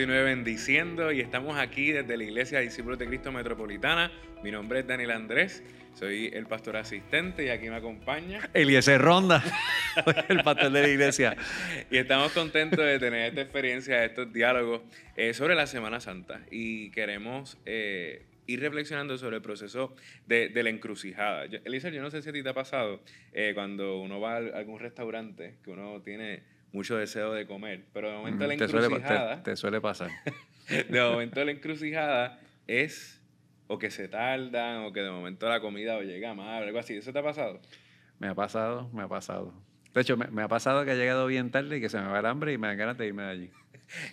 continúe bendiciendo y estamos aquí desde la Iglesia Discípulos de Cristo Metropolitana. Mi nombre es Daniel Andrés, soy el pastor asistente y aquí me acompaña Eliezer Ronda, el pastor de la iglesia. y estamos contentos de tener esta experiencia, estos diálogos eh, sobre la Semana Santa y queremos eh, ir reflexionando sobre el proceso de, de la encrucijada. Eliezer, yo no sé si a ti te ha pasado eh, cuando uno va a algún restaurante que uno tiene mucho deseo de comer, pero de momento la Mm, encrucijada... te- te suele pasar. de momento la encrucijada es o que se tardan o que de momento la comida o llega mal, algo así. ¿Eso te ha pasado? Me ha pasado, me ha pasado. De hecho, me, me ha pasado que he llegado bien tarde y que se me va el hambre y me dan ganas de irme de allí.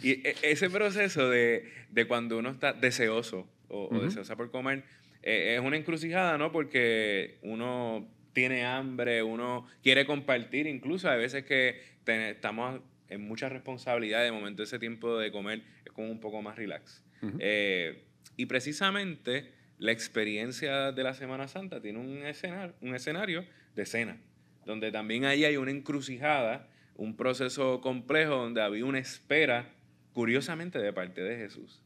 Y e- ese proceso de, de cuando uno está deseoso o, deseosa por comer eh, es una encrucijada, ¿no? Porque uno tiene hambre, uno quiere compartir, incluso hay veces que estamos en mucha responsabilidad, de momento ese tiempo de comer es como un poco más relax. Eh, y precisamente la experiencia de la Semana Santa tiene un escenario, un escenario de cena, donde también ahí hay una encrucijada, un proceso complejo donde había una espera, curiosamente, de parte de Jesús.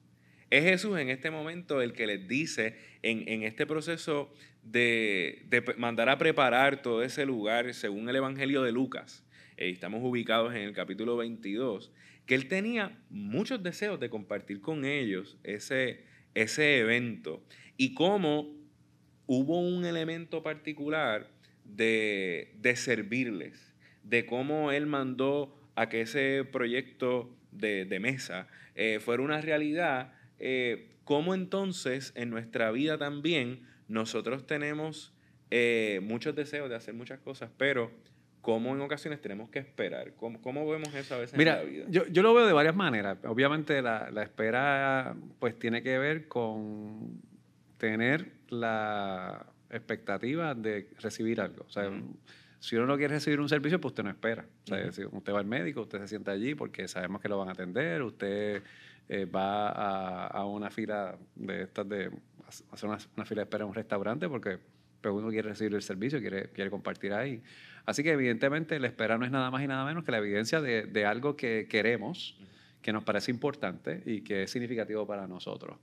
Es Jesús en este momento el que les dice, en, en este proceso de, de mandar a preparar todo ese lugar, según el Evangelio de Lucas, estamos ubicados en el capítulo 22, que él tenía muchos deseos de compartir con ellos ese, ese evento. Y cómo hubo un elemento particular de, de servirles, de cómo él mandó a que ese proyecto de, mesa eh, fuera una realidad, eh, cómo entonces en nuestra vida también nosotros tenemos eh, muchos deseos de hacer muchas cosas, pero cómo en ocasiones tenemos que esperar, cómo, cómo vemos eso a veces Mira, en la vida. yo, yo lo veo de varias maneras. Obviamente la, la espera pues tiene que ver con tener la expectativa de recibir algo. O sea, si uno no quiere recibir un servicio, pues usted no espera. O sea, si usted va al médico, usted se sienta allí porque sabemos que lo van a atender, usted eh, va a, a una fila de estas de hacer una, una fila de espera en un restaurante porque pues, uno quiere recibir el servicio, quiere, quiere compartir ahí. Así que evidentemente la espera no es nada más y nada menos que la evidencia de, algo que queremos, que nos parece importante y que es significativo para nosotros.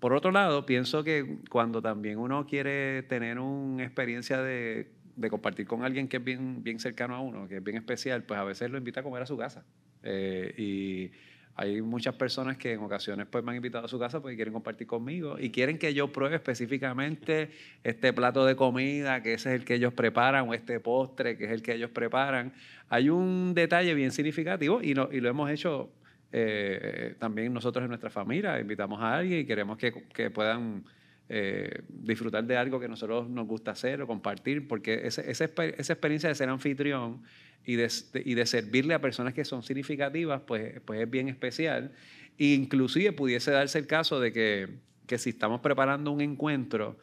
Por otro lado, pienso que cuando también uno quiere tener una experiencia de, compartir con alguien que es bien, bien cercano a uno, que es bien especial, pues a veces lo invita a comer a su casa. Eh, y hay muchas personas que en ocasiones pues, me han invitado a su casa porque quieren compartir conmigo y quieren que yo pruebe específicamente este plato de comida, que ese es el que ellos preparan, o este postre, que es el que ellos preparan. Hay un detalle bien significativo y, lo hemos hecho eh, también nosotros en nuestra familia. Invitamos a alguien y queremos que, que puedan eh, disfrutar de algo que nosotros nos gusta hacer o compartir, porque esa, exper- esa experiencia de ser anfitrión y de, de- y de servirle a personas que son significativas, pues, pues es bien especial. E inclusive pudiese darse el caso de que, que si estamos preparando un encuentro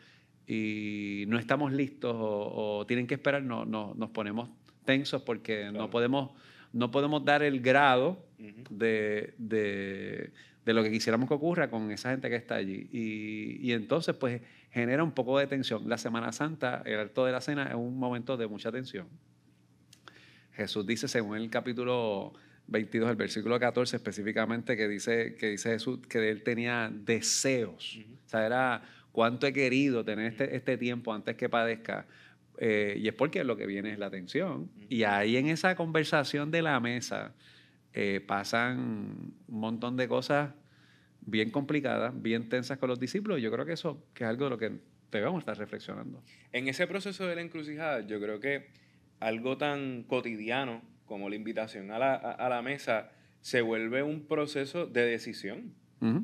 y no estamos listos o, o tienen que esperar, no, no- nos ponemos tensos porque Claro. no, podemos, no podemos dar el grado Ujú. de, de- de lo que quisiéramos que ocurra con esa gente que está allí. Y, y entonces, pues, genera un poco de tensión. La Semana Santa, el alto de la cena, es un momento de mucha tensión. Jesús dice, según el capítulo 22, el versículo 14 específicamente, que dice, que dice Jesús que él tenía deseos. Ujú. O sea, era cuánto he querido tener este, este tiempo antes que padezca. Eh, y es porque lo que viene es la tensión. Y ahí en esa conversación de la mesa eh, pasan un montón de cosas bien complicadas, bien tensas con los discípulos. Yo creo que eso que es algo de lo que debemos estar reflexionando. En ese proceso de la encrucijada, yo creo que algo tan cotidiano como la invitación a la, a- a la mesa se vuelve un proceso de decisión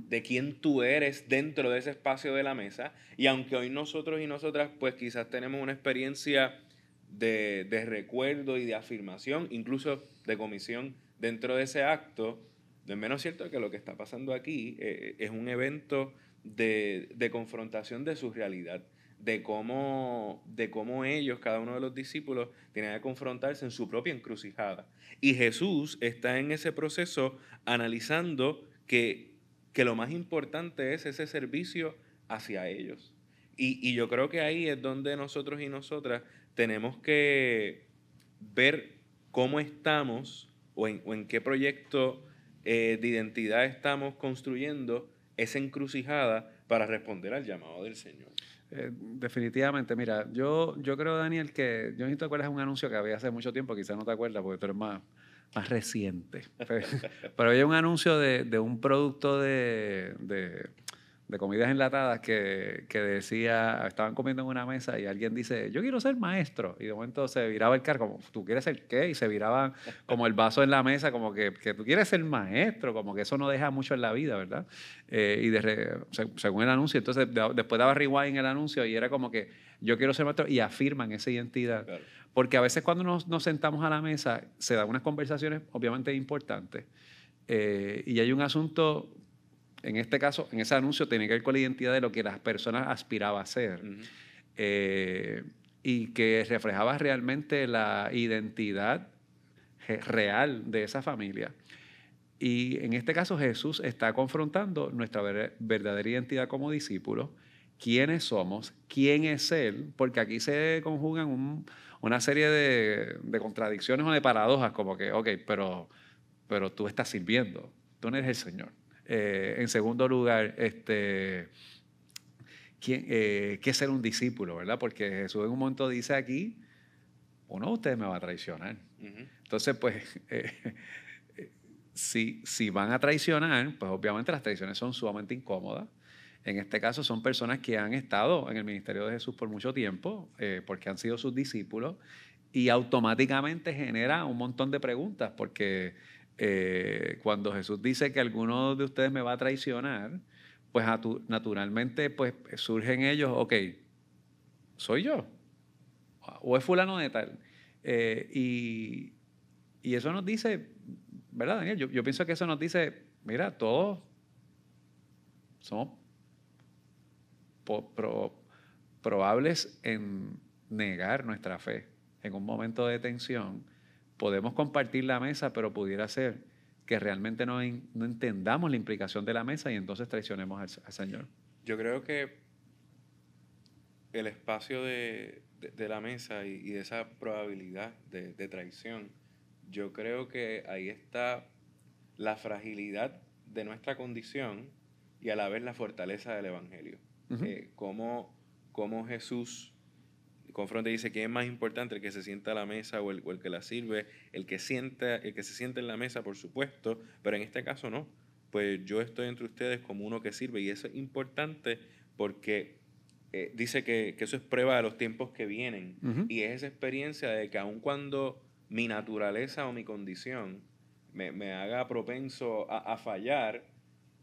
de quién tú eres dentro de ese espacio de la mesa. Y aunque hoy nosotros y nosotras, pues quizás tenemos una experiencia de, de recuerdo y de afirmación, incluso de comisión dentro de ese acto, no es menos cierto que lo que está pasando aquí eh, es un evento de, de confrontación de su realidad, de cómo, de cómo ellos, cada uno de los discípulos, tienen que confrontarse en su propia encrucijada. Y Jesús está en ese proceso analizando que, que lo más importante es ese servicio hacia ellos. Y, y yo creo que ahí es donde nosotros y nosotras tenemos que ver cómo estamos o en, qué proyecto eh, de identidad estamos construyendo esa encrucijada para responder al llamado del Señor? Eh, definitivamente, mira, yo, creo, Daniel, que yo no te acuerdas de un anuncio que había hace mucho tiempo, quizás no te acuerdas porque tú eres más, más reciente, pero, había un anuncio de, un producto de de comidas enlatadas que, que, decía, estaban comiendo en una mesa y alguien dice, yo quiero ser maestro. Y de momento se viraba el carro, como, ¿tú quieres ser qué? Y se viraban como el vaso en la mesa, como que, que tú quieres ser maestro, como que eso no deja mucho en la vida, ¿verdad? Eh, y de, según el anuncio, entonces después daba rewind el anuncio y era como que yo quiero ser maestro y afirman esa identidad. Porque a veces cuando nos, nos, sentamos a la mesa se dan unas conversaciones obviamente importantes. Eh, y hay un asunto en este caso, en ese anuncio tenía que ver con la identidad de lo que las personas aspiraban a ser. Eh, y que reflejaba realmente la identidad real de esa familia. Y en este caso Jesús está confrontando nuestra verdadera identidad como discípulos, quiénes somos, quién es Él, porque aquí se conjugan una serie de, de, contradicciones o de paradojas, como que, ok, pero, pero tú estás sirviendo, tú no eres el Señor. Eh, en segundo lugar, este, eh, ¿qué es ser un discípulo? ¿verdad? Porque Jesús en un momento dice aquí, uno de ustedes me va a traicionar. Entonces, pues, eh, si, si van a traicionar, pues obviamente las traiciones son sumamente incómodas. En este caso son personas que han estado en el ministerio de Jesús por mucho tiempo, porque han sido sus discípulos, y automáticamente genera un montón de preguntas, porque eh, cuando Jesús dice que alguno de ustedes me va a traicionar, pues naturalmente pues surgen ellos, ok, soy yo, o es fulano de tal. Eh, y, eso nos dice, ¿verdad, Daniel? Yo, pienso que eso nos dice, mira, todos somos probables en negar nuestra fe en un momento de tensión podemos compartir la mesa, pero pudiera ser que realmente no, no entendamos la implicación de la mesa y entonces traicionemos al, Señor. Yo creo que el espacio de, la mesa y, de esa probabilidad de, traición, yo creo que ahí está la fragilidad de nuestra condición y a la vez la fortaleza del Evangelio. Eh, cómo, cómo Jesús confronta y dice quién es más importante, el que se sienta a la mesa o el, que la sirve, el que, sienta, el que se siente en la mesa, por supuesto, pero en este caso no. Pues yo estoy entre ustedes como uno que sirve y eso es importante porque eh, dice que, eso es prueba de los tiempos que vienen y es esa experiencia de que aun cuando mi naturaleza o mi condición me, haga propenso a fallar,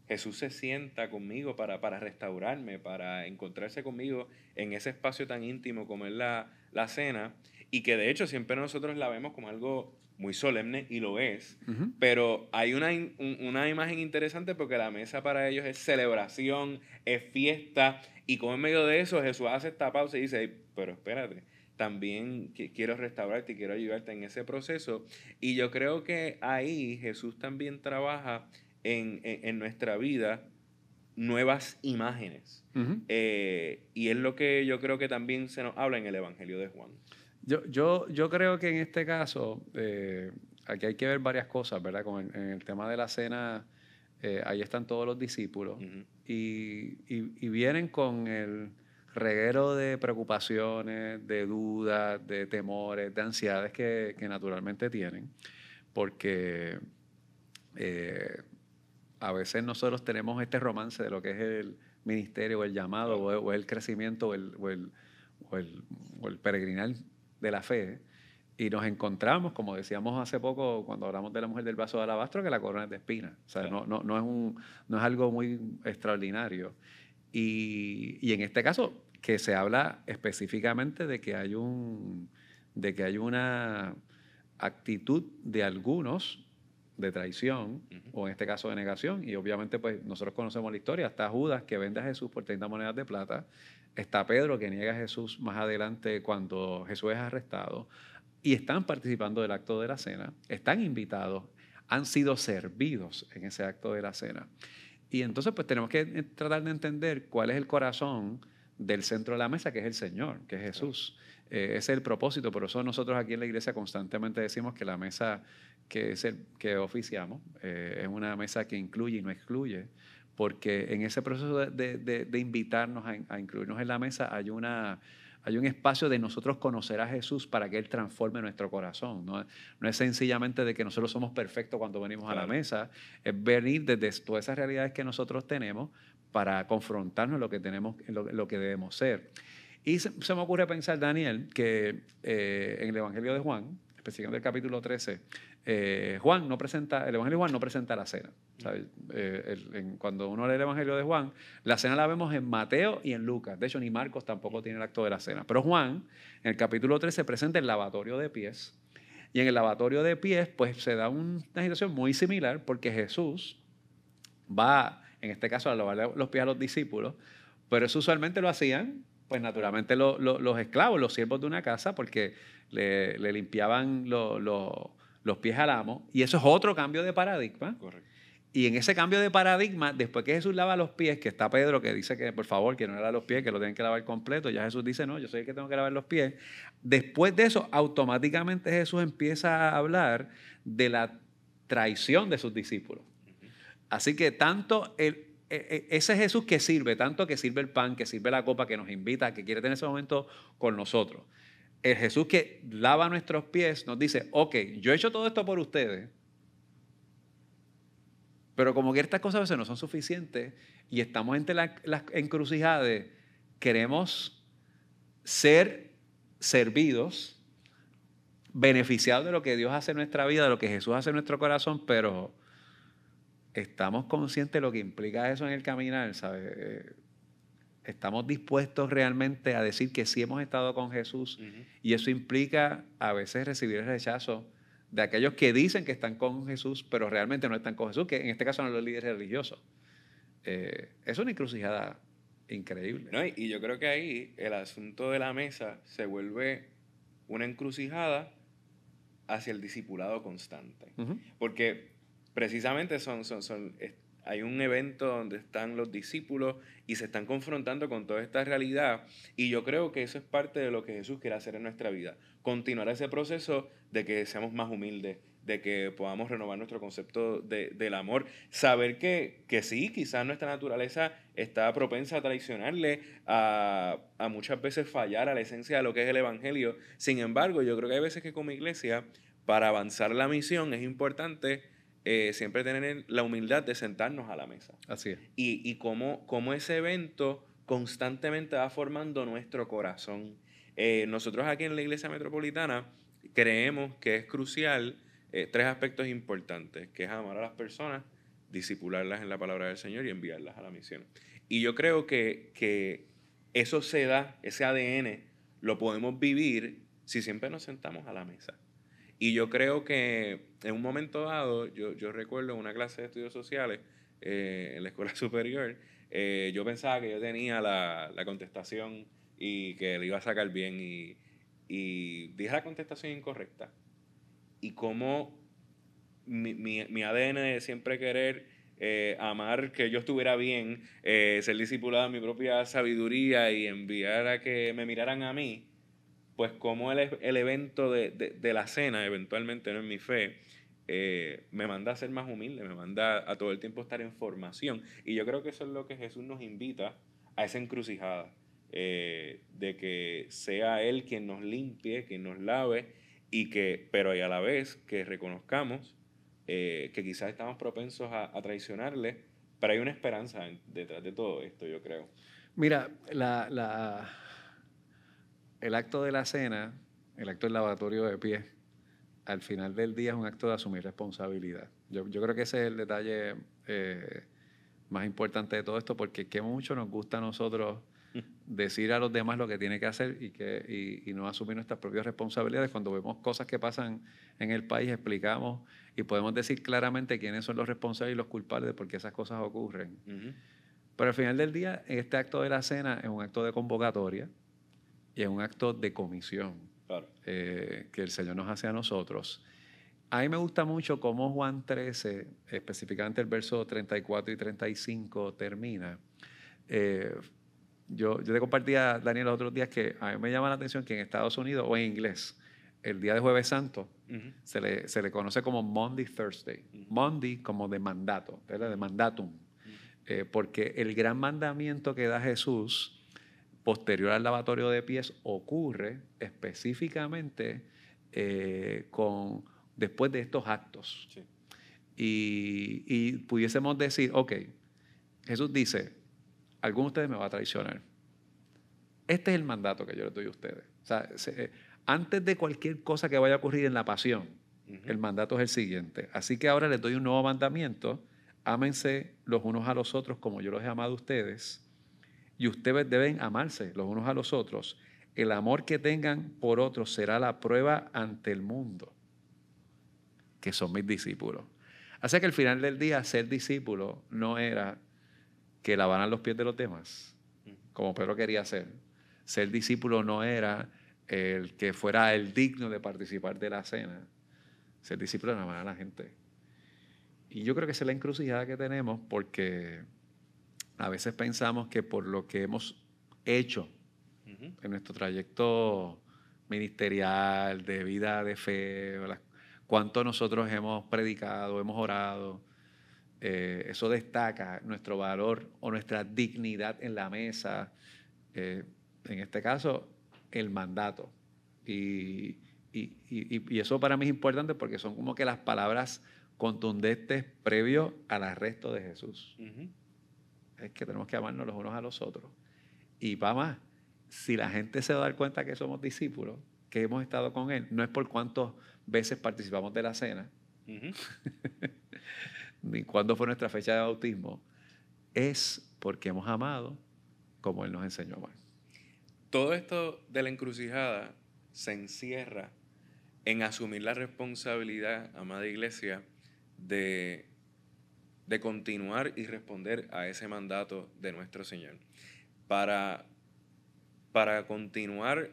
Jesús se sienta conmigo para, para restaurarme, para encontrarse conmigo en ese espacio tan íntimo como es la, cena, y que de hecho siempre nosotros la vemos como algo muy solemne, y lo es, pero hay una, una imagen interesante porque la mesa para ellos es celebración, es fiesta, y como en medio de eso Jesús hace esta pausa y dice, pero espérate, también quiero restaurarte y quiero ayudarte en ese proceso. Y yo creo que ahí Jesús también trabaja en, nuestra vida nuevas imágenes. Eh, y es lo que yo creo que también se nos habla en el Evangelio de Juan. Yo, yo, yo creo que en este caso, eh, aquí hay que ver varias cosas, ¿verdad? Con en el tema de la cena, eh, ahí están todos los discípulos y, y, vienen con el reguero de preocupaciones, de dudas, de temores, de ansiedades que, que naturalmente tienen, porque a veces nosotros tenemos este romance de lo que es el ministerio o el llamado o, el crecimiento o el, o el, o el, peregrinar de la fe y nos encontramos, como decíamos hace poco cuando hablamos de la mujer del vaso de alabastro, que la corona es de espinas. O sea, no, no, no, es un, no es algo muy extraordinario. Y, y, en este caso, que se habla específicamente de que hay, un, de que hay una actitud de algunos de traición, o en este caso de negación, y obviamente pues nosotros conocemos la historia, está Judas que vende a Jesús por 30 monedas de plata, está Pedro que niega a Jesús más adelante cuando Jesús es arrestado, y están participando del acto de la cena, están invitados, han sido servidos en ese acto de la cena. Y entonces pues tenemos que tratar de entender cuál es el corazón del centro de la mesa, que es el Señor, que es Jesús. Eh, ese es el propósito, por eso nosotros aquí en la iglesia constantemente decimos que la mesa que, es el, que oficiamos eh, es una mesa que incluye y no excluye, porque en ese proceso de, de, invitarnos a, incluirnos en la mesa hay una hay un espacio de nosotros conocer a Jesús para que Él transforme nuestro corazón. No, no es sencillamente de que nosotros somos perfectos cuando venimos a la mesa, es venir desde todas esas realidades que nosotros tenemos para confrontarnos lo que, tenemos, lo, lo que debemos ser. Y se, me ocurre pensar, Daniel, que eh, en el Evangelio de Juan, especialmente el capítulo 13, eh, Juan no presenta, el Evangelio de Juan no presenta la cena. Eh, cuando uno lee el Evangelio de Juan, la cena la vemos en Mateo y en Lucas. De hecho, ni Marcos tampoco tiene el acto de la cena. Pero Juan, en el capítulo 13, presenta el lavatorio de pies. Y en el lavatorio de pies, pues se da una situación muy similar porque Jesús va, en este caso, a lavar los pies a los discípulos, pero eso usualmente lo hacían pues naturalmente los esclavos, los siervos de una casa, porque le, limpiaban los pies al amo. Y eso es otro cambio de paradigma. Correcto. Y en ese cambio de paradigma, después que Jesús lava los pies, que está Pedro que dice que por favor que no lava los pies, que lo tienen que lavar completo, ya Jesús dice, no, yo soy el que tengo que lavar los pies. Después de eso, automáticamente Jesús empieza a hablar de la traición de sus discípulos. Así que tanto e, e, ese Jesús que sirve, tanto que sirve el pan, que sirve la copa, que nos invita, que quiere tener ese momento con nosotros. El Jesús que lava nuestros pies nos dice, ok, yo he hecho todo esto por ustedes, pero como que estas cosas a veces no son suficientes y estamos entre las encrucijadas queremos ser servidos, beneficiados de lo que Dios hace en nuestra vida, de lo que Jesús hace en nuestro corazón, pero estamos conscientes de lo que implica eso en el caminar, ¿sabes? Eh, estamos dispuestos realmente a decir que sí hemos estado con Jesús y eso implica a veces recibir el rechazo de aquellos que dicen que están con Jesús, pero realmente no están con Jesús, que en este caso son los líderes religiosos. Eh, es una encrucijada increíble. No, y yo creo que ahí el asunto de la mesa se vuelve una encrucijada hacia el discipulado constante. Porque precisamente son, son, son, hay un evento donde están los discípulos y se están confrontando con toda esta realidad. Y yo creo que eso es parte de lo que Jesús quiere hacer en nuestra vida. Continuar ese proceso de que seamos más humildes, de que podamos renovar nuestro concepto de, del amor. Saber que, que sí, quizás nuestra naturaleza está propensa a traicionarle, a, a muchas veces fallar a la esencia de lo que es el Evangelio. Sin embargo, yo creo que hay veces que como iglesia, para avanzar la misión, es importante eh, siempre tener la humildad de sentarnos a la mesa. Así es. Y, y cómo, cómo, ese evento constantemente va formando nuestro corazón. Eh, nosotros aquí en la Iglesia Metropolitana creemos que es crucial eh, tres aspectos importantes, que es amar a las personas, disipularlas en la palabra del Señor y enviarlas a la misión. Y yo creo que, que eso se da, ese ADN, lo podemos vivir si siempre nos sentamos a la mesa. Y yo creo que en un momento dado, yo, yo recuerdo una clase de estudios sociales eh, en la escuela superior, eh, yo pensaba que yo tenía la, la, contestación y que le iba a sacar bien y, y dije la contestación incorrecta. Y cómo mi, mi, mi ADN de siempre querer eh, amar que yo estuviera bien, ser discipulado en mi propia sabiduría y enviar a que me miraran a mí, pues como el, el evento de, de, la cena, eventualmente no en mi fe, eh, me manda a ser más humilde, me manda a todo el tiempo estar en formación. Y yo creo que eso es lo que Jesús nos invita a esa encrucijada, eh, de que sea Él quien nos limpie, quien nos lave, y que, pero y a la vez que reconozcamos eh, que quizás estamos propensos a, a, traicionarle, pero hay una esperanza detrás de todo esto, yo creo. Mira, la, la el acto de la cena, el acto del lavatorio de pies, al final del día es un acto de asumir responsabilidad. Yo, creo que ese es el detalle eh, más importante de todo esto, porque qué mucho nos gusta a nosotros decir a los demás lo que tiene que hacer y, que, y, no asumir nuestras propias responsabilidades. Cuando vemos cosas que pasan en el país, explicamos y podemos decir claramente quiénes son los responsables y los culpables de por qué esas cosas ocurren. Pero al final del día, este acto de la cena es un acto de convocatoria, y es un acto de comisión eh, que el Señor nos hace a nosotros. A mí me gusta mucho cómo Juan 13, específicamente el verso 34 y 35, termina. Eh, yo, yo te compartía, Daniel, los otros días que a mí me llama la atención que en Estados Unidos o en inglés, el día de Jueves Santo se, le, se, le, conoce como Monday Thursday. Monday como de mandato, ¿verdad? de mandatum. Eh, porque el gran mandamiento que da Jesús posterior al lavatorio de pies ocurre específicamente eh, con, después de estos actos. Y, y, pudiésemos decir, ok, Jesús dice, alguno de ustedes me va a traicionar. Este es el mandato que yo les doy a ustedes. O sea, eh, antes de cualquier cosa que vaya a ocurrir en la pasión, el mandato es el siguiente. Así que ahora les doy un nuevo mandamiento. Ámense los unos a los otros como yo los he amado a ustedes. Y ustedes deben amarse los unos a los otros. El amor que tengan por otros será la prueba ante el mundo que son mis discípulos. Así que al final del día, ser discípulo no era que lavaran los pies de los demás, como Pedro quería ser. Ser discípulo no era el que fuera el digno de participar de la cena. Ser discípulo era amar a la gente. Y yo creo que esa es la encrucijada que tenemos porque a veces pensamos que por lo que hemos hecho en nuestro trayecto ministerial, de vida de fe, cuánto nosotros hemos predicado, hemos orado, eh, eso destaca nuestro valor o nuestra dignidad en la mesa. Eh, en este caso, el mandato. Y, eso para mí es importante porque son como que las palabras contundentes previo al arresto de Jesús. Es que tenemos que amarnos los unos a los otros. Y va más, si la gente se da dar cuenta que somos discípulos, que hemos estado con Él, no es por cuántas veces participamos de la cena, ni cuándo fue nuestra fecha de bautismo, es porque hemos amado como Él nos enseñó a amar. Todo esto de la encrucijada se encierra en asumir la responsabilidad, amada iglesia, de, de continuar y responder a ese mandato de nuestro Señor. Para, para continuar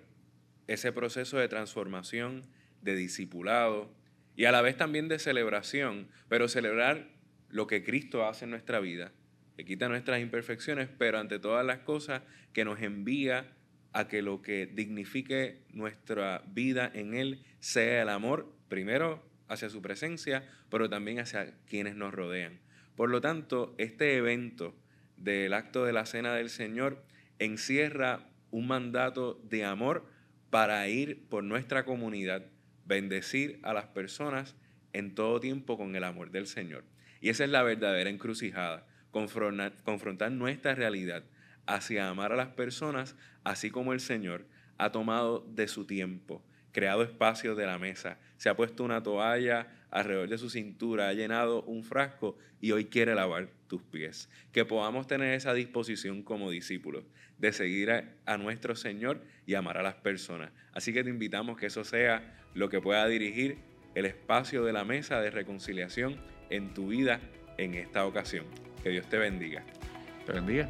ese proceso de transformación, de discipulado y a la vez también de celebración, pero celebrar lo que Cristo hace en nuestra vida, que quita nuestras imperfecciones, pero ante todas las cosas que nos envía a que lo que dignifique nuestra vida en Él sea el amor, primero hacia su presencia, pero también hacia quienes nos rodean. Por lo tanto, este evento del acto de la Cena del Señor encierra un mandato de amor para ir por nuestra comunidad, bendecir a las personas en todo tiempo con el amor del Señor. Y esa es la verdadera encrucijada, confrontar, nuestra realidad hacia amar a las personas, así como el Señor ha tomado de su tiempo, creado espacios de la mesa, se ha puesto una toalla alrededor de su cintura, ha llenado un frasco y hoy quiere lavar tus pies. Que podamos tener esa disposición como discípulos de seguir a, a, nuestro Señor y amar a las personas. Así que te invitamos que eso sea lo que pueda dirigir el espacio de la mesa de reconciliación en tu vida en esta ocasión. Que Dios te bendiga. Te bendiga.